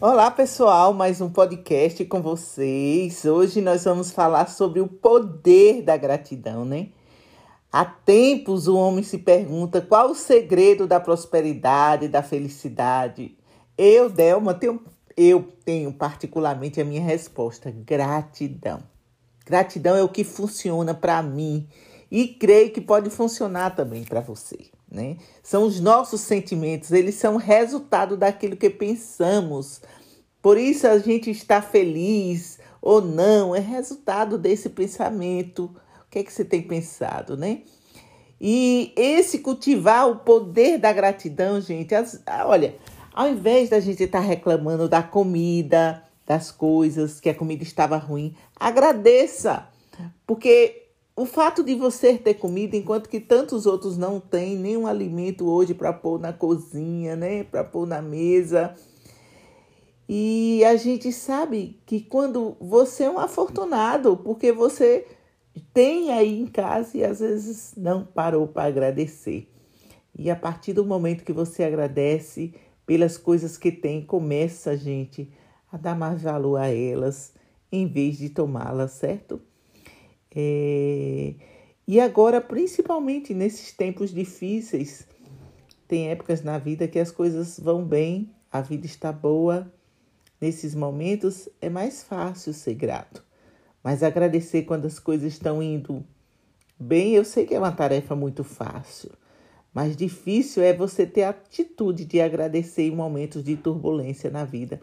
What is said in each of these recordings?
Olá, pessoal, mais um podcast com vocês. Hoje nós vamos falar sobre o poder da gratidão, né? Há tempos o homem se pergunta qual o segredo da prosperidade, da felicidade. Eu, Delma, tenho, eu tenho particularmente a minha resposta: gratidão. Gratidão é o que funciona para mim e creio que pode funcionar também para você. Né? São os nossos sentimentos, eles são resultado daquilo que pensamos. Por isso a gente está feliz ou não, é resultado desse pensamento. O que é que você tem pensado, né? E esse cultivar o poder da gratidão, gente, as, olha, ao invés da gente estar reclamando da comida, das coisas, que a comida estava ruim, agradeça. Porque o fato de você ter comida, enquanto que tantos outros não têm nenhum alimento hoje para pôr na cozinha, né? Para pôr na mesa. E a gente sabe que quando você é um afortunado, porque você tem aí em casa e às vezes não parou para agradecer. E a partir do momento que você agradece pelas coisas que tem, começa, gente, a dar mais valor a elas em vez de tomá-las, certo? É... E agora, principalmente nesses tempos difíceis, tem épocas na vida que as coisas vão bem, a vida está boa. Nesses momentos é mais fácil ser grato. Mas agradecer quando as coisas estão indo bem, eu sei que é uma tarefa muito fácil. Mas difícil é você ter a atitude de agradecer em momentos de turbulência na vida.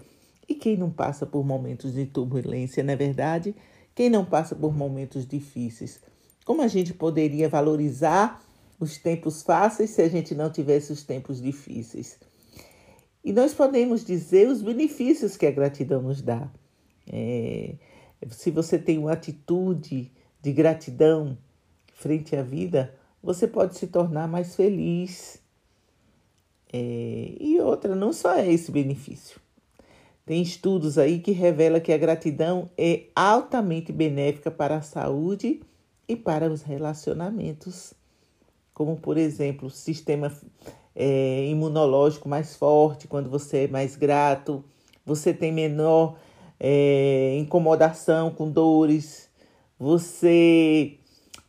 E quem não passa por momentos de turbulência, não é verdade? Quem não passa por momentos difíceis? Como a gente poderia valorizar os tempos fáceis se a gente não tivesse os tempos difíceis? E nós podemos dizer os benefícios que a gratidão nos dá. É, se você tem uma atitude de gratidão frente à vida, você pode se tornar mais feliz. É, e outra, não só é esse benefício. Tem estudos aí que revelam que a gratidão é altamente benéfica para a saúde e para os relacionamentos, como por exemplo, o sistema é, imunológico mais forte quando você é mais grato, você tem menor é, incomodação com dores, você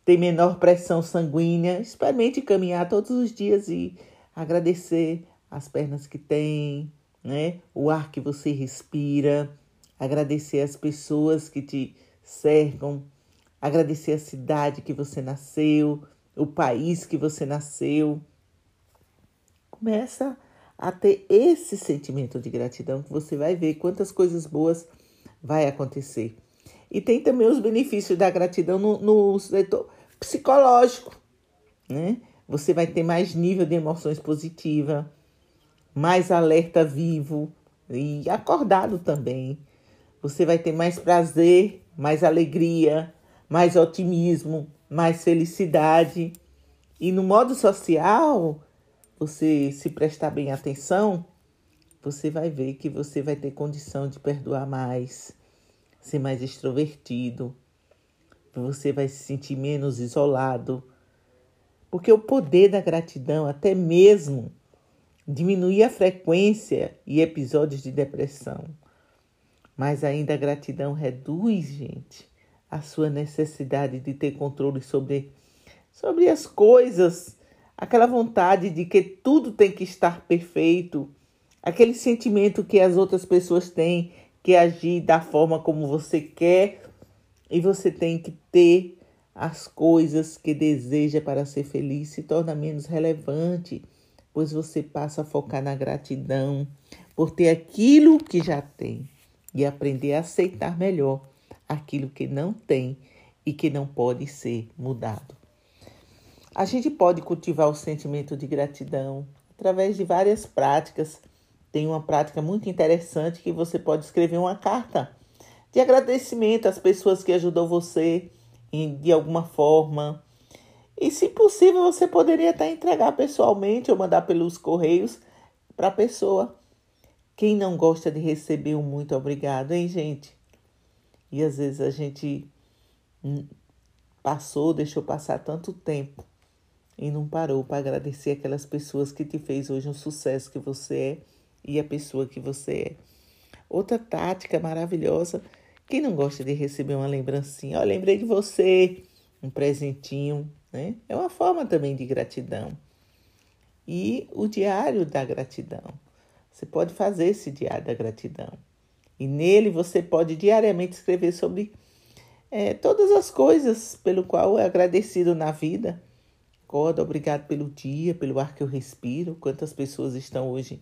tem menor pressão sanguínea. Experimente caminhar todos os dias e agradecer as pernas que tem, né? O ar que você respira, agradecer as pessoas que te cercam, agradecer a cidade que você nasceu, o país que você nasceu. Começa a ter esse sentimento de gratidão que você vai ver quantas coisas boas vai acontecer. E tem também os benefícios da gratidão no, no setor psicológico, né? Você vai ter mais nível de emoções positiva, mais alerta vivo e acordado também. Você vai ter mais prazer, mais alegria, mais otimismo, mais felicidade. E no modo social, você se prestar bem atenção, você vai ver que você vai ter condição de perdoar mais, ser mais extrovertido, você vai se sentir menos isolado. Porque o poder da gratidão, até mesmo diminuir a frequência e episódios de depressão. Mas ainda a gratidão reduz, gente, a sua necessidade de ter controle sobre, sobre as coisas, aquela vontade de que tudo tem que estar perfeito, aquele sentimento que as outras pessoas têm que agir da forma como você quer. E você tem que ter as coisas que deseja para ser feliz. Se torna menos relevante pois você passa a focar na gratidão por ter aquilo que já tem e aprender a aceitar melhor aquilo que não tem e que não pode ser mudado. A gente pode cultivar o sentimento de gratidão através de várias práticas. Tem uma prática muito interessante que você pode escrever uma carta de agradecimento às pessoas que ajudou você de alguma forma, e, se possível, você poderia até entregar pessoalmente ou mandar pelos correios para a pessoa. Quem não gosta de receber um muito obrigado, hein, gente? E às vezes a gente passou, deixou passar tanto tempo e não parou para agradecer aquelas pessoas que te fez hoje um sucesso que você é e a pessoa que você é. Outra tática maravilhosa. Quem não gosta de receber uma lembrancinha? Ó, lembrei de você, um presentinho, né? É uma forma também de gratidão. E o diário da gratidão. Você pode fazer esse diário da gratidão. E nele você pode diariamente escrever sobre é, todas as coisas pelo qual é agradecido na vida. Acorda, obrigado pelo dia, pelo ar que eu respiro. Quantas pessoas estão hoje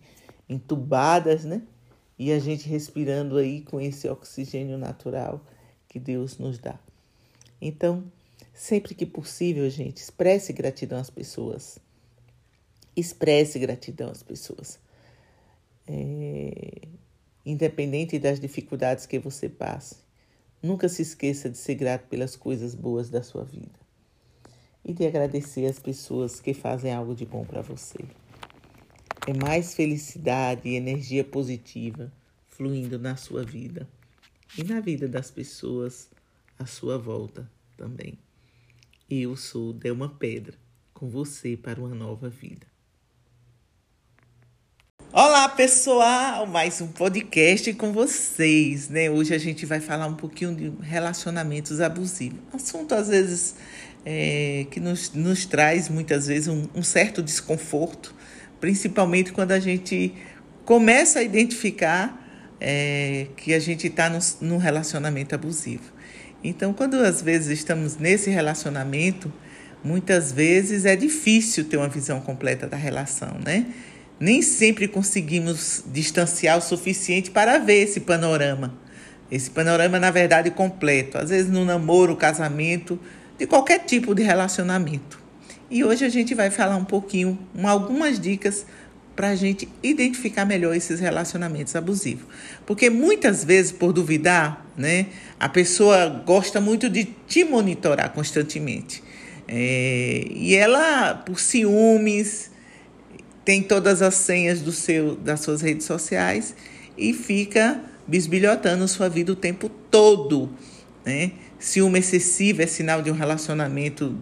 entubadas, né? E a gente respirando aí com esse oxigênio natural que Deus nos dá. Então, sempre que possível, gente, expresse gratidão às pessoas. Expresse gratidão às pessoas. É independente das dificuldades que você passe. Nunca se esqueça de ser grato pelas coisas boas da sua vida e de agradecer as pessoas que fazem algo de bom para você. É mais felicidade e energia positiva fluindo na sua vida e na vida das pessoas à sua volta também. Eu sou Delma Pedra, com você para uma nova vida. Olá, pessoal! Mais um podcast com vocês, né? Hoje a gente vai falar um pouquinho de relacionamentos abusivos. Assunto, às vezes, é, que nos, nos traz, muitas vezes, um, um certo desconforto, principalmente quando a gente começa a identificar é, que a gente está num relacionamento abusivo. Então, quando às vezes estamos nesse relacionamento, muitas vezes é difícil ter uma visão completa da relação, né? nem sempre conseguimos distanciar o suficiente para ver esse panorama. Esse panorama, na verdade, completo. Às vezes no namoro, casamento, de qualquer tipo de relacionamento. E hoje a gente vai falar um pouquinho, algumas dicas para a gente identificar melhor esses relacionamentos abusivos. Porque muitas vezes, por duvidar, né, a pessoa gosta muito de te monitorar constantemente. É, e ela, por ciúmes, tem todas as senhas do seu, das suas redes sociais e fica bisbilhotando sua vida o tempo todo. Né? Ciúme excessivo é sinal de um relacionamento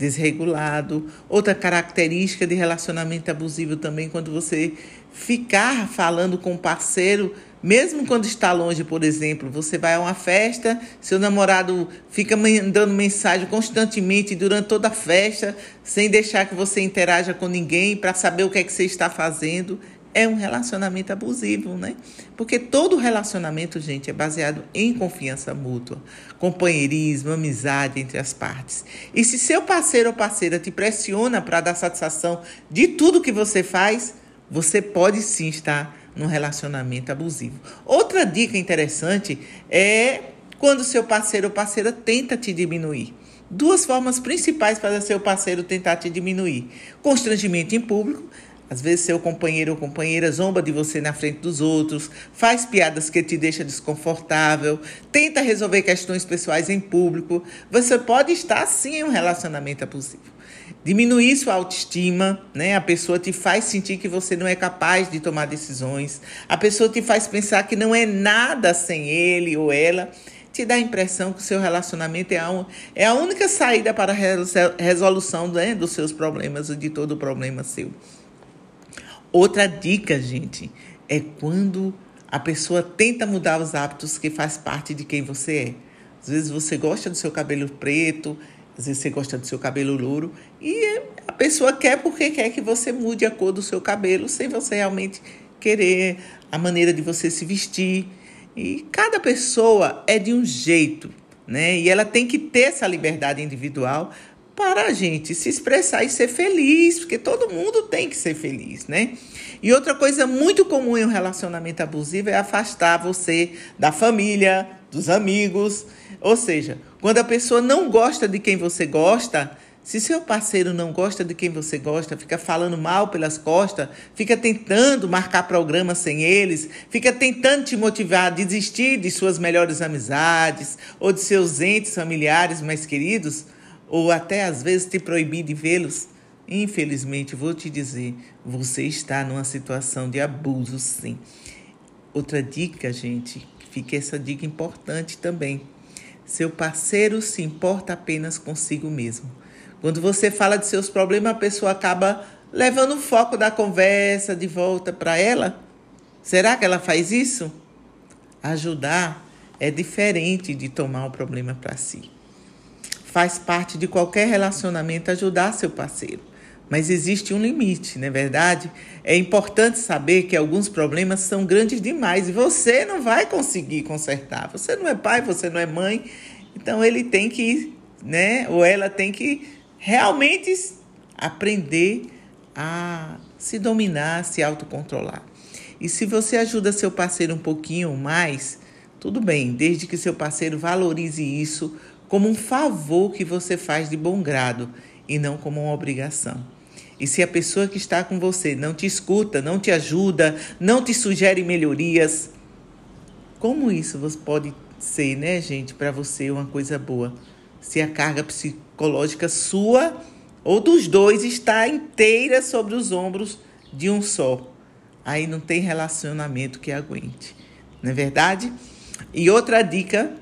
desregulado. Outra característica de relacionamento abusivo também, quando você ficar falando com o parceiro mesmo quando está longe, por exemplo, você vai a uma festa, seu namorado fica mandando mensagem constantemente durante toda a festa, sem deixar que você interaja com ninguém para saber o que é que você está fazendo. É um relacionamento abusivo, né? Porque todo relacionamento, gente, é baseado em confiança mútua, companheirismo, amizade entre as partes. E se seu parceiro ou parceira te pressiona para dar satisfação de tudo que você faz, você pode sim estar num relacionamento abusivo. Outra dica interessante é quando seu parceiro ou parceira tenta te diminuir. Duas formas principais para seu parceiro tentar te diminuir: constrangimento em público. Às vezes seu companheiro ou companheira zomba de você na frente dos outros, faz piadas que te deixa desconfortável, tenta resolver questões pessoais em público. Você pode estar sim em um relacionamento abusivo diminuir sua autoestima, né? A pessoa te faz sentir que você não é capaz de tomar decisões. A pessoa te faz pensar que não é nada sem ele ou ela. Te dá a impressão que o seu relacionamento é a, é a única saída para a resolução né, dos seus problemas ou de todo problema seu. Outra dica, gente, é quando a pessoa tenta mudar os hábitos que faz parte de quem você é. Às vezes você gosta do seu cabelo preto, às vezes você gosta do seu cabelo louro e a pessoa quer porque quer que você mude a cor do seu cabelo sem você realmente querer a maneira de você se vestir. E cada pessoa é de um jeito, né? E ela tem que ter essa liberdade individual para a gente se expressar e ser feliz, porque todo mundo tem que ser feliz, né? E outra coisa muito comum em um relacionamento abusivo é afastar você da família, dos amigos. Ou seja, quando a pessoa não gosta de quem você gosta, se seu parceiro não gosta de quem você gosta, fica falando mal pelas costas, fica tentando marcar programa sem eles, fica tentando te motivar a desistir de suas melhores amizades ou de seus entes familiares mais queridos, ou até às vezes te proibir de vê-los, infelizmente vou te dizer, você está numa situação de abuso, sim. Outra dica, gente, fica essa dica importante também. Seu parceiro se importa apenas consigo mesmo. Quando você fala de seus problemas, a pessoa acaba levando o foco da conversa de volta para ela. Será que ela faz isso? Ajudar é diferente de tomar o problema para si. Faz parte de qualquer relacionamento ajudar seu parceiro, mas existe um limite, não é verdade? É importante saber que alguns problemas são grandes demais e você não vai conseguir consertar. Você não é pai, você não é mãe, então ele tem que, né, ou ela tem que realmente aprender a se dominar, se autocontrolar. E se você ajuda seu parceiro um pouquinho mais, tudo bem, desde que seu parceiro valorize isso como um favor que você faz de bom grado e não como uma obrigação. E se a pessoa que está com você não te escuta, não te ajuda, não te sugere melhorias, como isso pode ser, né, gente, para você uma coisa boa? Se a carga psicológica sua ou dos dois está inteira sobre os ombros de um só. Aí não tem relacionamento que aguente. Não é verdade? E outra dica: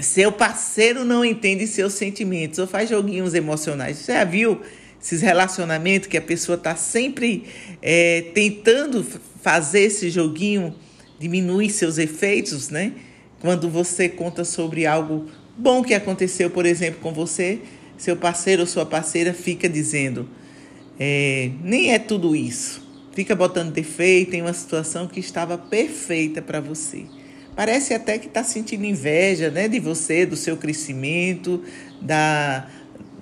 seu parceiro não entende seus sentimentos ou faz joguinhos emocionais. Você já viu esses relacionamentos que a pessoa está sempre é, tentando fazer esse joguinho diminuir seus efeitos, né? Quando você conta sobre algo bom que aconteceu, por exemplo, com você, seu parceiro ou sua parceira fica dizendo: é, nem é tudo isso. Fica botando defeito em uma situação que estava perfeita para você. Parece até que está sentindo inveja né, de você, do seu crescimento, da,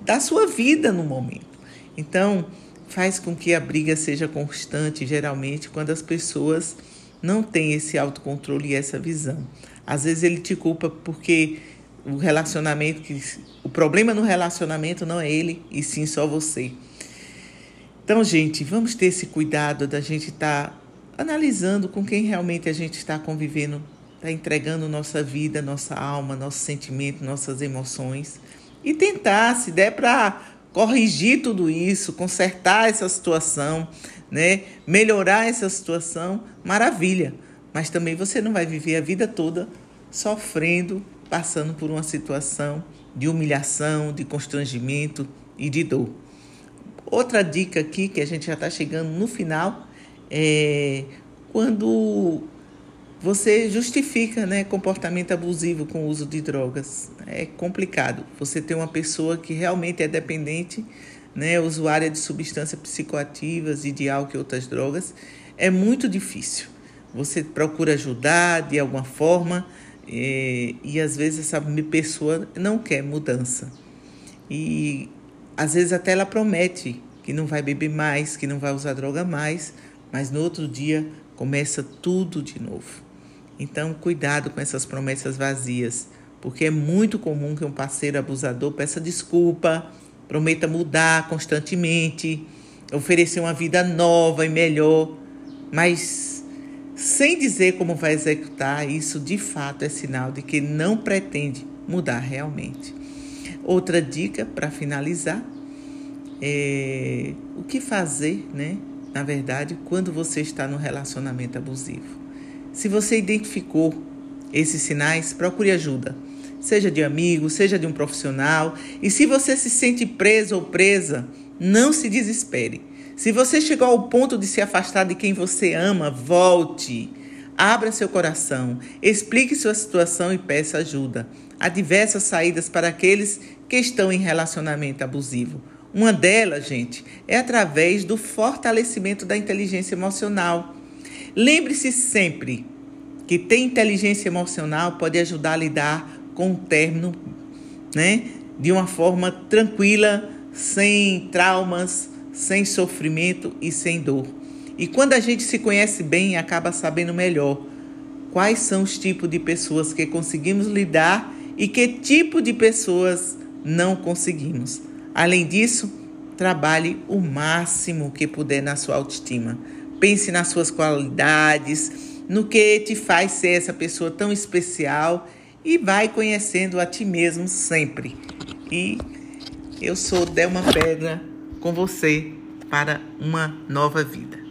da sua vida no momento. Então, faz com que a briga seja constante, geralmente, quando as pessoas não têm esse autocontrole e essa visão. Às vezes ele te culpa porque o relacionamento, que, o problema no relacionamento não é ele, e sim só você. Então, gente, vamos ter esse cuidado da gente estar tá analisando com quem realmente a gente está convivendo, está entregando nossa vida, nossa alma, nosso sentimento, nossas emoções e tentar, se der para corrigir tudo isso, consertar essa situação, né, melhorar essa situação, maravilha. Mas também você não vai viver a vida toda sofrendo, passando por uma situação de humilhação, de constrangimento e de dor. Outra dica aqui, que a gente já está chegando no final, é quando você justifica né, comportamento abusivo com o uso de drogas. É complicado. Você ter uma pessoa que realmente é dependente, né, usuária de substâncias psicoativas e de álcool e outras drogas, é muito difícil. Você procura ajudar de alguma forma e, e às vezes essa pessoa não quer mudança. E às vezes até ela promete que não vai beber mais, que não vai usar droga mais, mas no outro dia começa tudo de novo. Então, cuidado com essas promessas vazias, porque é muito comum que um parceiro abusador peça desculpa, prometa mudar constantemente, oferecer uma vida nova e melhor, mas sem dizer como vai executar, isso de fato é sinal de que não pretende mudar realmente. Outra dica para finalizar é o que fazer, né? Na verdade, quando você está no relacionamento abusivo. Se você identificou esses sinais, procure ajuda, seja de amigo, seja de um profissional. E se você se sente preso ou presa, não se desespere. Se você chegou ao ponto de se afastar de quem você ama, volte. Abra seu coração, explique sua situação e peça ajuda. Há diversas saídas para aqueles que estão em relacionamento abusivo. Uma delas, gente, é através do fortalecimento da inteligência emocional. Lembre-se sempre que ter inteligência emocional pode ajudar a lidar com o término, né, de uma forma tranquila, sem traumas, sem sofrimento e sem dor. E quando a gente se conhece bem, acaba sabendo melhor quais são os tipos de pessoas que conseguimos lidar e que tipo de pessoas não conseguimos. Além disso, trabalhe o máximo que puder na sua autoestima. Pense nas suas qualidades, no que te faz ser essa pessoa tão especial e vai conhecendo a ti mesmo sempre. E eu sou Delma Pedra com você para uma nova vida.